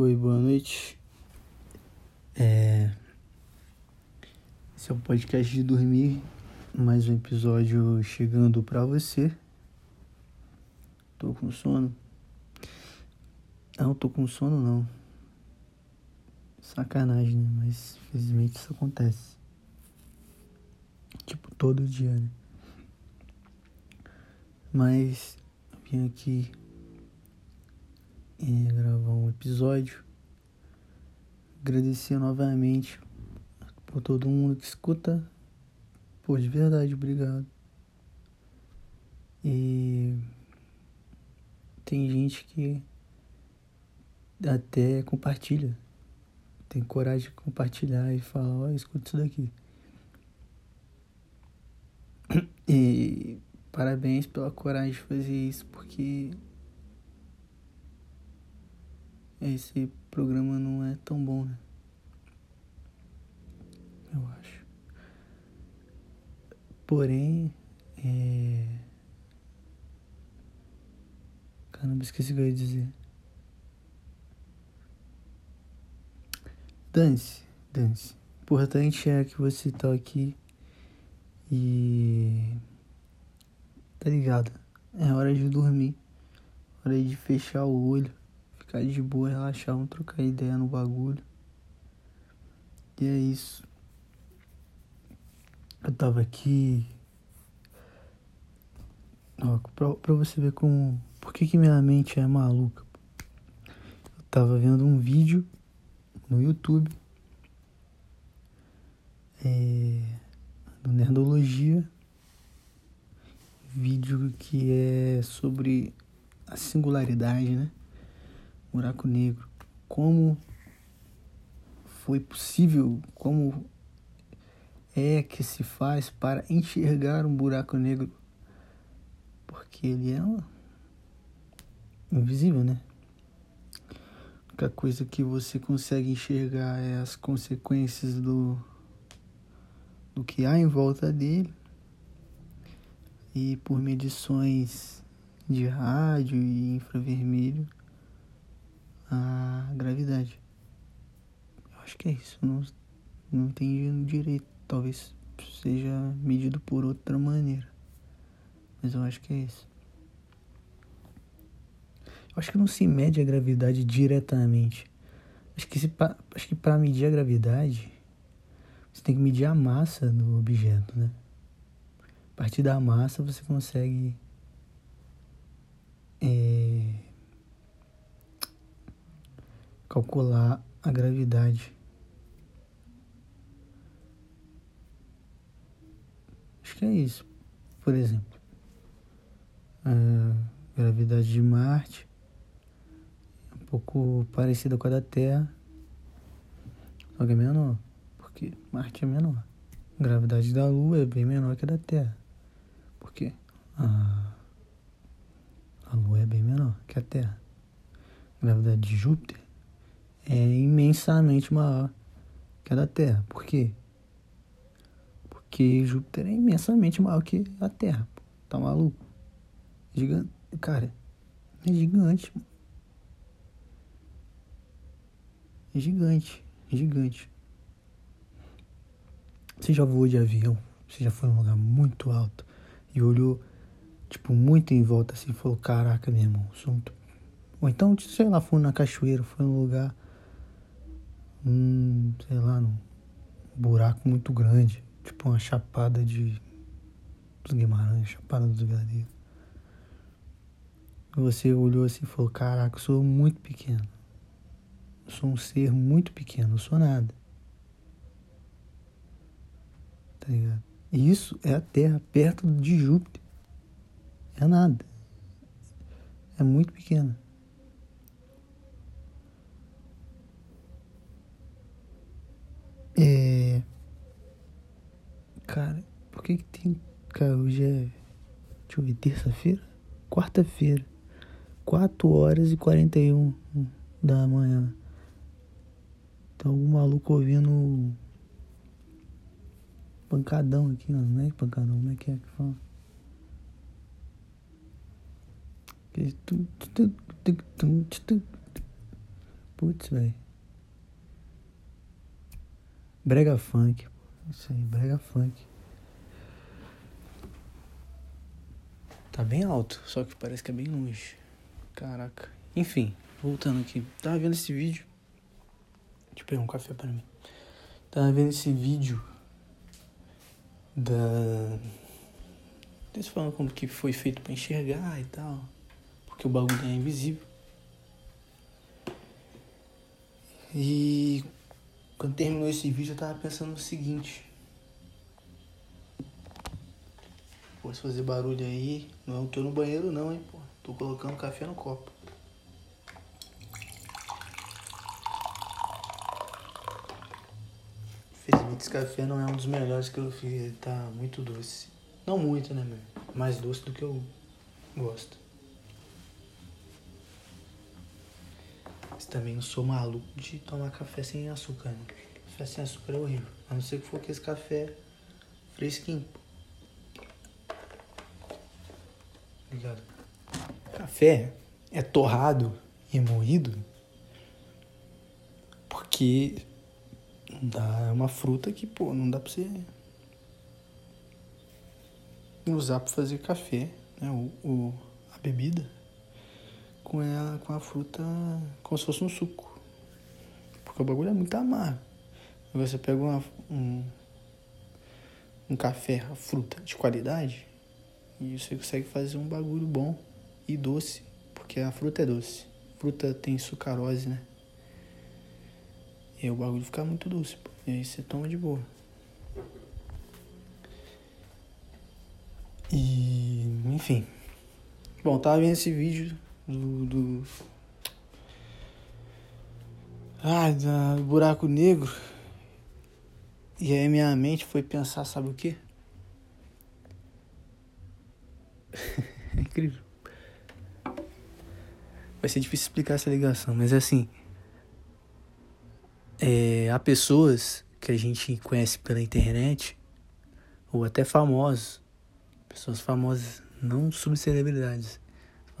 Oi, boa noite. É... Esse é o podcast de dormir, mais um episódio chegando pra você. Tô com sono. Não, tô com sono não. Sacanagem, né? Mas infelizmente isso acontece. Tipo, todo dia, né? Mas vim aqui é, gravar um episódio. Agradecer novamente por todo mundo que escuta. Pô, de verdade, obrigado. E tem gente que até compartilha. Tem coragem de compartilhar e falar, ó, oh, escuta isso daqui. E parabéns pela coragem de fazer isso, porque esse programa não é tão bom, né? Eu acho. Porém, é... Caramba, esqueci o que eu ia dizer. Dance, dance. Importante é que você tá aqui e. Tá ligado? É hora de dormir. Hora de fechar o olho ficar de boa, relaxar, vamos trocar ideia no bagulho. E é isso. Eu tava aqui. Ó, pra, pra você ver como. Por que, que minha mente é maluca? Eu tava vendo um vídeo no YouTube. É, do Nerdologia. Vídeo que é sobre a singularidade, né? Buraco negro. Como foi possível, como é que se faz para enxergar um buraco negro? Porque ele é invisível, né? A única coisa que você consegue enxergar é as consequências do, do que há em volta dele. E por medições de rádio e infravermelho a gravidade. Eu acho que é isso. Não, não entendi direito. Talvez seja medido por outra maneira. Mas eu acho que é isso. Eu acho que não se mede a gravidade diretamente. Acho que, se, acho que para medir a gravidade, você tem que medir a massa do objeto, né? A partir da massa você consegue é, calcular a gravidade. Acho que é isso. Por exemplo, a gravidade de Marte é um pouco parecida com a da Terra, só que é menor, porque Marte é menor. A gravidade da Lua é bem menor que a da Terra. Por quê? A, a Lua é bem menor que a Terra. A gravidade de Júpiter é imensamente maior que a da Terra. Por quê? Porque Júpiter é imensamente maior que a Terra. Tá maluco? Gigante. Cara, é gigante. É gigante. É gigante. Você já voou de avião? Você já foi num lugar muito alto e olhou, tipo, muito em volta assim e falou: Caraca, meu irmão, sou. Ou então, sei lá, foi na cachoeira, foi num lugar um, sei lá, um buraco muito grande, tipo uma chapada de dos Guimarães, chapada dos Veadeiros. Você olhou assim e falou, caraca, eu sou muito pequeno. Eu sou um ser muito pequeno, eu sou nada. Tá ligado? E isso é a Terra perto de Júpiter. É nada. É muito pequena. É. Cara, por que que tem. Cara, hoje é. Deixa eu ver, terça-feira? Quarta-feira. 4 horas e 41 da manhã. Tem algum maluco ouvindo. Pancadão aqui, não é pancadão, como é que é que fala? Putz, velho. Brega funk. Isso aí, brega funk. Tá bem alto, só que parece que é bem longe. Caraca. Enfim, voltando aqui. Tava vendo esse vídeo. Deixa eu pegar um café pra mim. Tava vendo esse vídeo da. Eles falando como que foi feito pra enxergar e tal. Porque o bagulho é invisível. E quando terminou esse vídeo eu tava pensando no seguinte. Posso fazer barulho aí. Não tô no banheiro não, hein, pô. Tô colocando café no copo. Infelizmente esse café não é um dos melhores que eu fiz. Ele tá muito doce. Não muito, né, meu? Mais doce do que eu gosto. Mas também não sou maluco de tomar café sem açúcar, né? Café sem açúcar é horrível. A não ser que for aquele café fresquinho. Ligado? Café é torrado e moído porque dá uma fruta que, pô, não dá pra você usar pra fazer café, né? O, o, a bebida com, ela, com a fruta como se fosse um suco. Porque o bagulho é muito amargo. Você pega uma, um, um café, a fruta de qualidade, e você consegue fazer um bagulho bom e doce. Porque a fruta é doce. Fruta tem sucarose, né? E aí o bagulho fica muito doce, pô. E aí você toma de boa. E, enfim. Bom, tava vendo esse vídeo do. do... Ah, do buraco negro. E aí minha mente foi pensar, sabe o quê? é incrível. Vai ser difícil explicar essa ligação, mas é assim. É, há pessoas que a gente conhece pela internet, ou até famosos, pessoas famosas, não subcelebridades,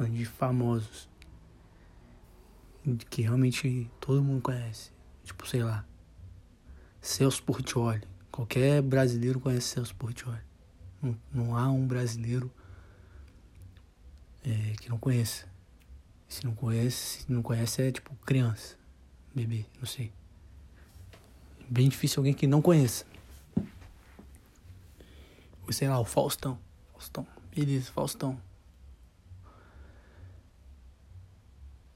de famosos, que realmente todo mundo conhece. Tipo, sei lá, Celso Portioli. Qualquer brasileiro conhece Celso Portioli. Não, não há um brasileiro é, que não conheça. Se não conhece, se não conhece é tipo criança, bebê, não sei. Bem difícil alguém que não conheça. Ou sei lá, o Faustão. Faustão. Beleza, Faustão.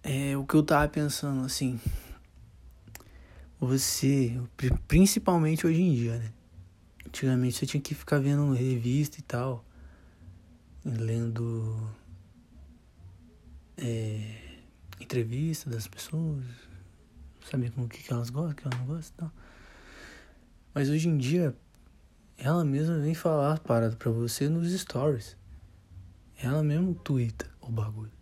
É o que eu tava pensando, assim. Você, principalmente hoje em dia, né? Antigamente você tinha que ficar vendo revista e tal, lendo é, entrevista das pessoas, saber com o que, elas gostam, o que elas não gostam e tal. Mas hoje em dia, ela mesma vem falar parada pra você nos stories. Ela mesmo twitta o bagulho.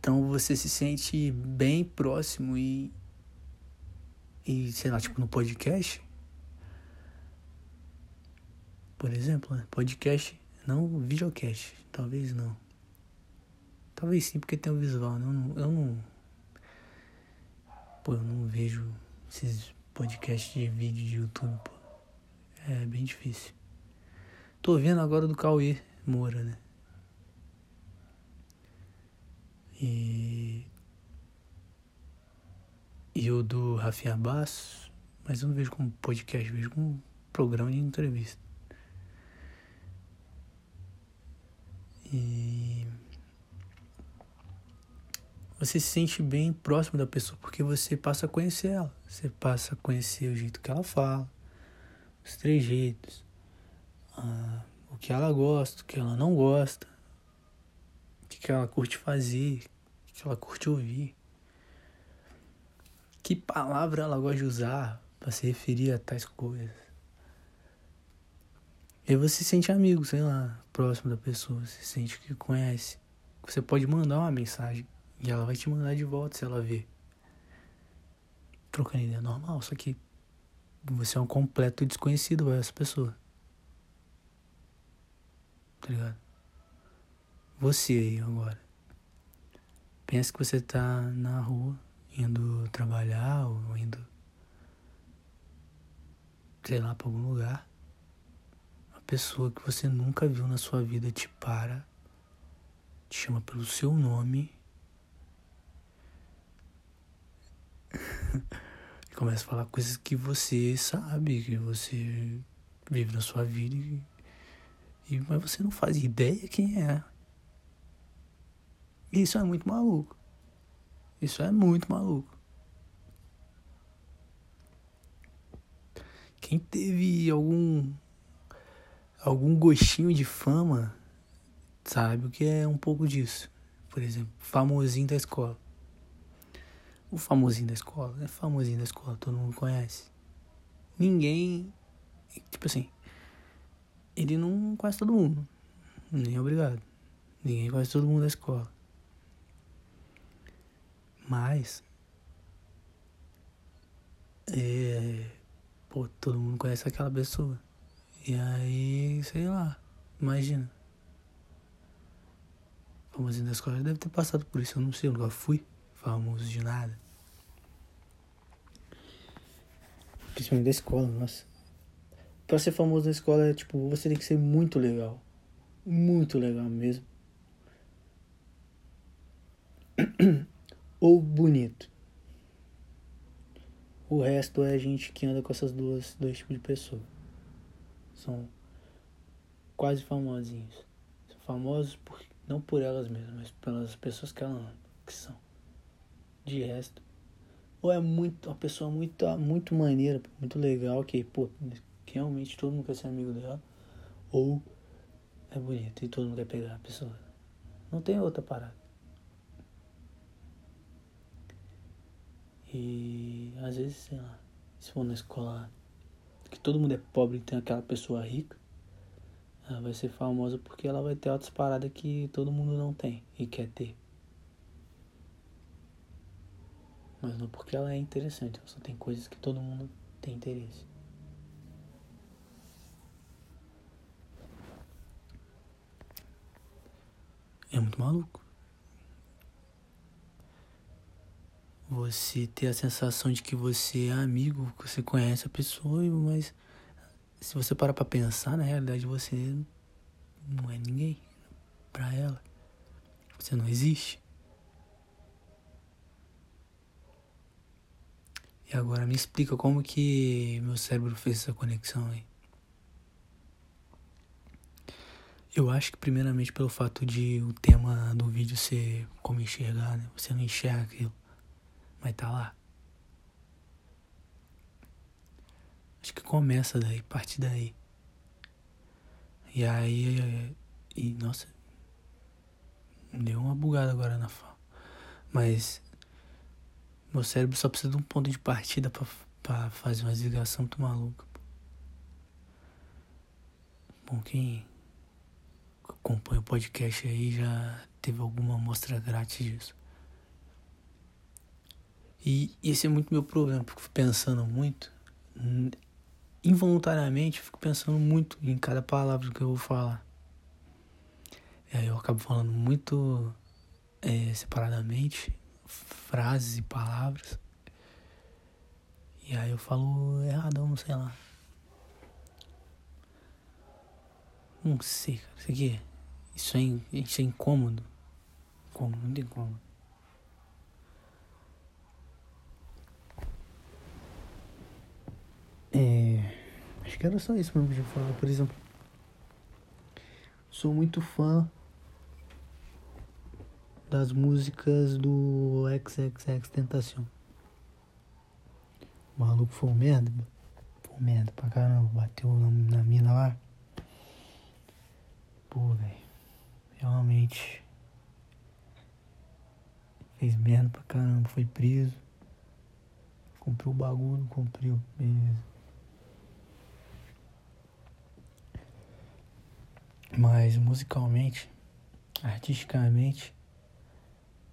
Então você se sente bem próximo e. E sei lá, tipo no podcast. Por exemplo, né? podcast, não videocast. Talvez não. Talvez sim, porque tem o visual. Né? Eu não, eu não. Pô, eu não vejo esses podcasts de vídeo de YouTube, pô. É bem difícil. Tô vendo agora do Cauê Moura, né? E. E o do Rafinha Bass, mas eu não vejo como podcast, vejo como programa de entrevista. E você se sente bem próximo da pessoa porque você passa a conhecer ela. Você passa a conhecer o jeito que ela fala, os trejeitos, ah, o que ela gosta, o que ela não gosta, o que ela curte fazer, o que ela curte ouvir, que palavra ela gosta de usar para se referir a tais coisas. E você se sente amigo, sei lá, próximo da pessoa, se sente que conhece. Você pode mandar uma mensagem e ela vai te mandar de volta se ela ver. Trocando ideia normal, só que você é um completo desconhecido para essa pessoa. Tá ligado? Você aí agora. Pensa que você tá na rua, indo trabalhar ou indo, sei lá, pra algum lugar. Uma pessoa que você nunca viu na sua vida te para, te chama pelo seu nome e começa a falar coisas que você sabe, que você vive na sua vida, e, e, mas você não faz ideia quem é. Isso é muito maluco. Isso é muito maluco. Quem teve algum algum gostinho de fama sabe o que é um pouco disso. Por exemplo, famosinho da escola. O famosinho da escola, é famosinho da escola, todo mundo conhece. Ninguém, tipo assim, ele não conhece todo mundo. Nem obrigado. Ninguém conhece todo mundo da escola. Mas, é, pô, todo mundo conhece aquela pessoa. E aí, sei lá, imagina. Famosinho da escola deve ter passado por isso, eu não sei, eu nunca fui famoso de nada. Principalmente da escola, nossa. Pra ser famoso na escola, é, tipo, você tem que ser muito legal. Muito legal mesmo. Ou bonito. O resto é gente que anda com essas duas dois tipos de pessoa. São quase famosinhos. São famosos por, não por elas mesmas, mas pelas pessoas que elas que são de resto. Ou é muito, uma pessoa muito, muito maneira, muito legal, que, pô, que realmente todo mundo quer ser amigo dela. Ou é bonito e todo mundo quer pegar a pessoa. Não tem outra parada. E às vezes, sei lá, se for na escola que todo mundo é pobre e tem aquela pessoa rica, ela vai ser famosa porque ela vai ter outras paradas que todo mundo não tem e quer ter. mas não porque ela é interessante, só tem coisas que todo mundo tem interesse. É muito maluco. Você ter a sensação de que você é amigo, que você conhece a pessoa, mas se você parar pra pensar, na realidade você não é ninguém para ela. Você não existe. E agora me explica como que meu cérebro fez essa conexão aí. Eu acho que primeiramente pelo fato de o tema do vídeo ser como enxergar, né? Você não enxerga aquilo, mas tá lá. Acho que começa daí, parte daí. E aí, e nossa, deu uma bugada agora na fala. Mas meu cérebro só precisa de um ponto de partida pra, pra fazer uma desligação muito maluca. Bom, quem acompanha o podcast aí já teve alguma amostra grátis disso. E esse é muito meu problema, porque eu fico pensando muito, involuntariamente, fico pensando muito em cada palavra que eu vou falar. E aí eu acabo falando muito é, separadamente frases e palavras. E aí eu falo errado, não sei lá. Não sei, cara. Isso aqui. Isso é, isso é incômodo. Incômodo, muito incômodo. É. Acho que era só isso mesmo que eu ia falar. Por exemplo, sou muito fã das músicas do XXX Tentação. O maluco foi um merda. Foi um merda pra caramba. Bateu na, na mina lá. Pô, velho. Realmente. Fez merda pra caramba. Foi preso. Comprou o bagulho, cumpriu. Beleza. Mas musicalmente, artisticamente,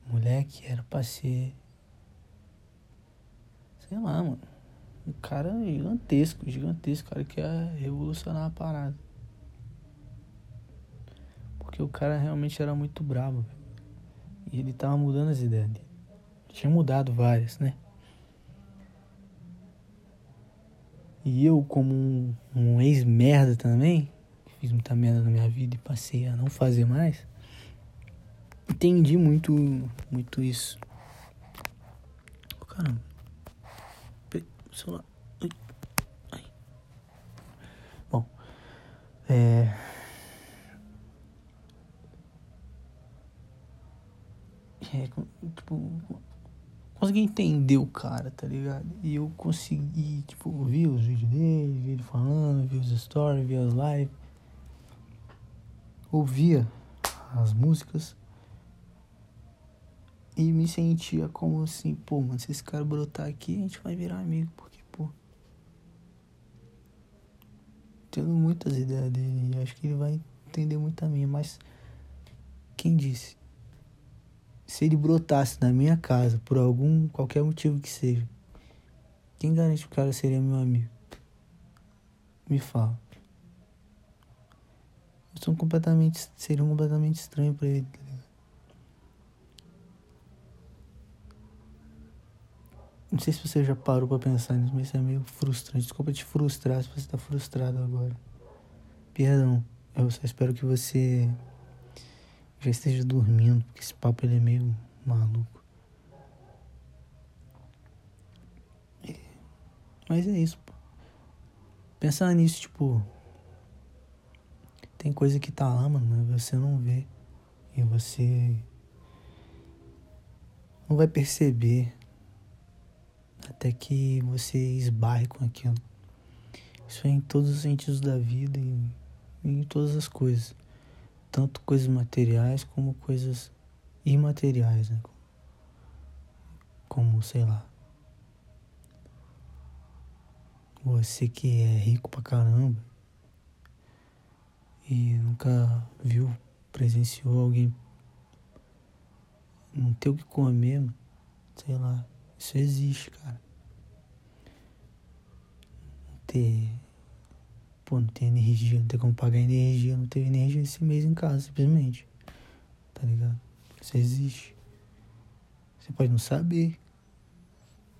moleque era pra ser. Sei lá, mano. Um cara gigantesco, gigantesco, cara que ia revolucionar a parada. Porque o cara realmente era muito brabo. E ele tava mudando as ideias dele. Tinha mudado várias, né? E eu, como um, um ex-merda também, fiz muita merda na minha vida e passei a não fazer mais, entendi muito, muito isso. Caramba. Celular. Ai. Ai. Bom, é. É, tipo, consegui entender o cara, tá ligado? E eu consegui, tipo, ver os vídeos dele, ver ele falando, ver os stories, ver as lives. Ouvia as músicas e me sentia como assim, pô, mano, se esse cara brotar aqui, a gente vai virar amigo, porque, pô. Tenho muitas ideias dele e acho que ele vai entender muito a minha, mas quem disse? Se ele brotasse na minha casa por algum, qualquer motivo que seja, quem garante que o cara seria meu amigo? Me fala. Sou completamente, seria um completamente estranho para ele. Tá Não sei se você já parou pra pensar nisso, mas isso é meio frustrante. Desculpa te frustrar se você tá frustrado agora. Perdão. Eu só espero que você já esteja dormindo, porque esse papo ele é meio maluco. Mas é isso. Pensar nisso, tipo. Tem coisa que tá lá, mano, mas você não vê. E você. Não vai perceber até que você esbarre com aquilo. Isso é em todos os sentidos da vida e em todas as coisas, tanto coisas materiais como coisas imateriais, né? Como, sei lá, você que é rico pra caramba e nunca viu, presenciou alguém não ter o que comer, sei lá, isso existe, cara. Não ter. Pô, não ter energia, não ter como pagar energia, não teve energia esse mês em casa, simplesmente. Tá ligado? Isso existe. Você pode não saber.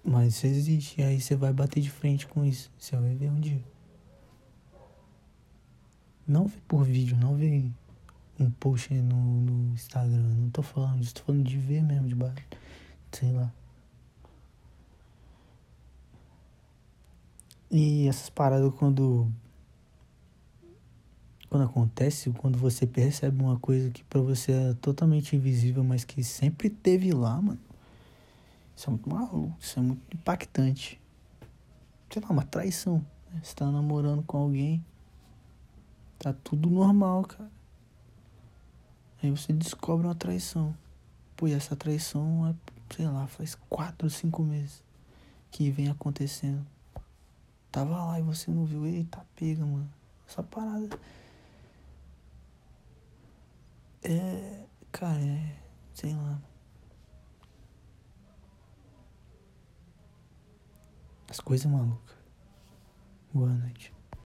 Mas isso existe. E aí você vai bater de frente com isso. Você vai ver um dia. Não vê por vídeo, não vê um post no, no Instagram. Não tô falando disso, tô falando de ver mesmo de baixo. Sei lá. E essas paradas quando quando acontece, quando você percebe uma coisa que para você é totalmente invisível, mas que sempre teve lá, mano. Isso é muito maluco, isso é muito impactante. Sei lá, uma traição. Né? Você tá namorando com alguém, tá tudo normal, cara. Aí você descobre uma traição. Pô, e essa traição é, sei lá, faz quatro, cinco meses que vem acontecendo. Tava lá e você não viu. Eita, pega, mano. Essa parada. É. Cara, é. Sei lá. As coisas malucas. Boa noite.